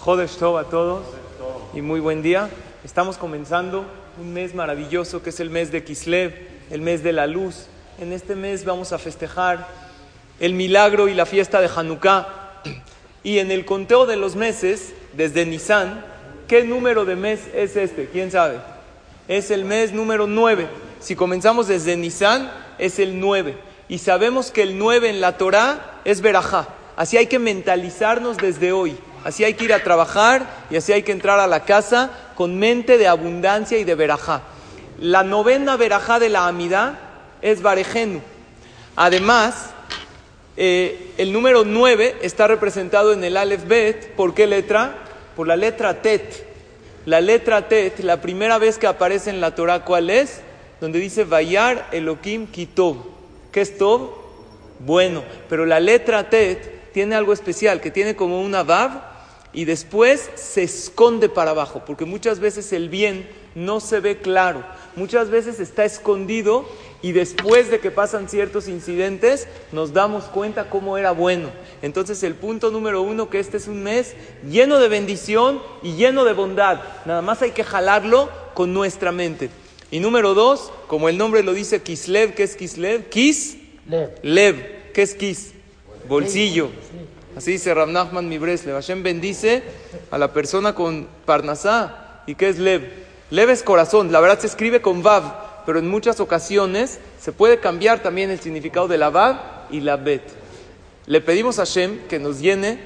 Jodesh Tov a todos y muy buen día. Estamos comenzando un mes maravilloso que es el mes de Kislev, el mes de la luz. En este mes vamos a festejar el milagro y la fiesta de Hanukkah. Y en el conteo de los meses, desde Nisan, ¿qué número de mes es este? ¿Quién sabe? Es el mes número 9. Si comenzamos desde Nisan, es el 9. Y sabemos que el 9 en la Torah es Berajá. Así hay que mentalizarnos desde hoy. Así hay que ir a trabajar y así hay que entrar a la casa con mente de abundancia y de verajá. La novena verajá de la amidad es Barejenu. Además, eh, el número 9 está representado en el Aleph Bet. ¿Por qué letra? Por la letra Tet. La letra Tet, la primera vez que aparece en la Torah, ¿cuál es? Donde dice Vayar Elohim Kitov. ¿Qué es Tov? Bueno, pero la letra Tet tiene algo especial, que tiene como una Vav y después se esconde para abajo, porque muchas veces el bien no se ve claro, muchas veces está escondido y después de que pasan ciertos incidentes nos damos cuenta cómo era bueno. Entonces el punto número uno, que este es un mes lleno de bendición y lleno de bondad, nada más hay que jalarlo con nuestra mente. Y número dos, como el nombre lo dice, Kislev, ¿qué es Kislev? Kis, Lev, ¿qué es Kis? Bolsillo. Así dice Rav Nachman Mibresle. Hashem bendice a la persona con Parnasá. ¿Y qué es Lev? Lev es corazón. La verdad se escribe con Vav, pero en muchas ocasiones se puede cambiar también el significado de la Vav y la Bet. Le pedimos a Hashem que nos llene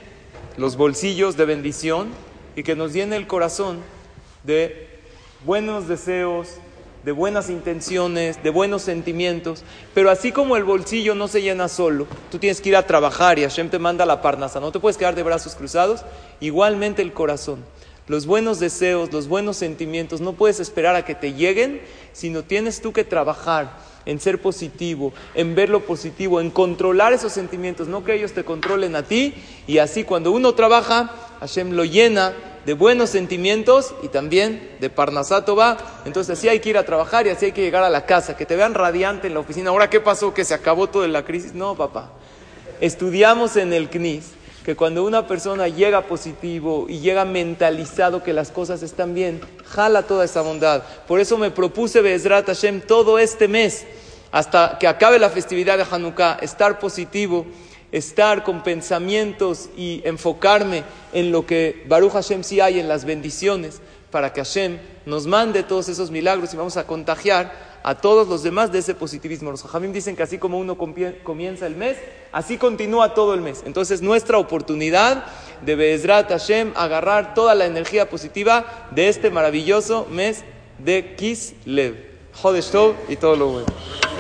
los bolsillos de bendición y que nos llene el corazón de buenos deseos, de buenas intenciones, de buenos sentimientos, pero así como el bolsillo no se llena solo, tú tienes que ir a trabajar y Hashem te manda la parnasa, no te puedes quedar de brazos cruzados, igualmente el corazón. Los buenos deseos, los buenos sentimientos, no puedes esperar a que te lleguen, sino tienes tú que trabajar en ser positivo, en ver lo positivo, en controlar esos sentimientos, no que ellos te controlen a ti, y así cuando uno trabaja, Hashem lo llena de buenos sentimientos y también de Parnasatova. Entonces así hay que ir a trabajar y así hay que llegar a la casa, que te vean radiante en la oficina. Ahora, ¿qué pasó? ¿Que se acabó toda la crisis? No, papá. Estudiamos en el CNIS que cuando una persona llega positivo y llega mentalizado que las cosas están bien, jala toda esa bondad. Por eso me propuse Bezrat Hashem todo este mes, hasta que acabe la festividad de Hanukkah, estar positivo estar con pensamientos y enfocarme en lo que Baruch Hashem sí hay en las bendiciones, para que Hashem nos mande todos esos milagros y vamos a contagiar a todos los demás de ese positivismo. Los Jamim dicen que así como uno comienza el mes, así continúa todo el mes. Entonces, nuestra oportunidad de Bezrat Hashem agarrar toda la energía positiva de este maravilloso mes de Kislev. Jodesh y todo lo bueno.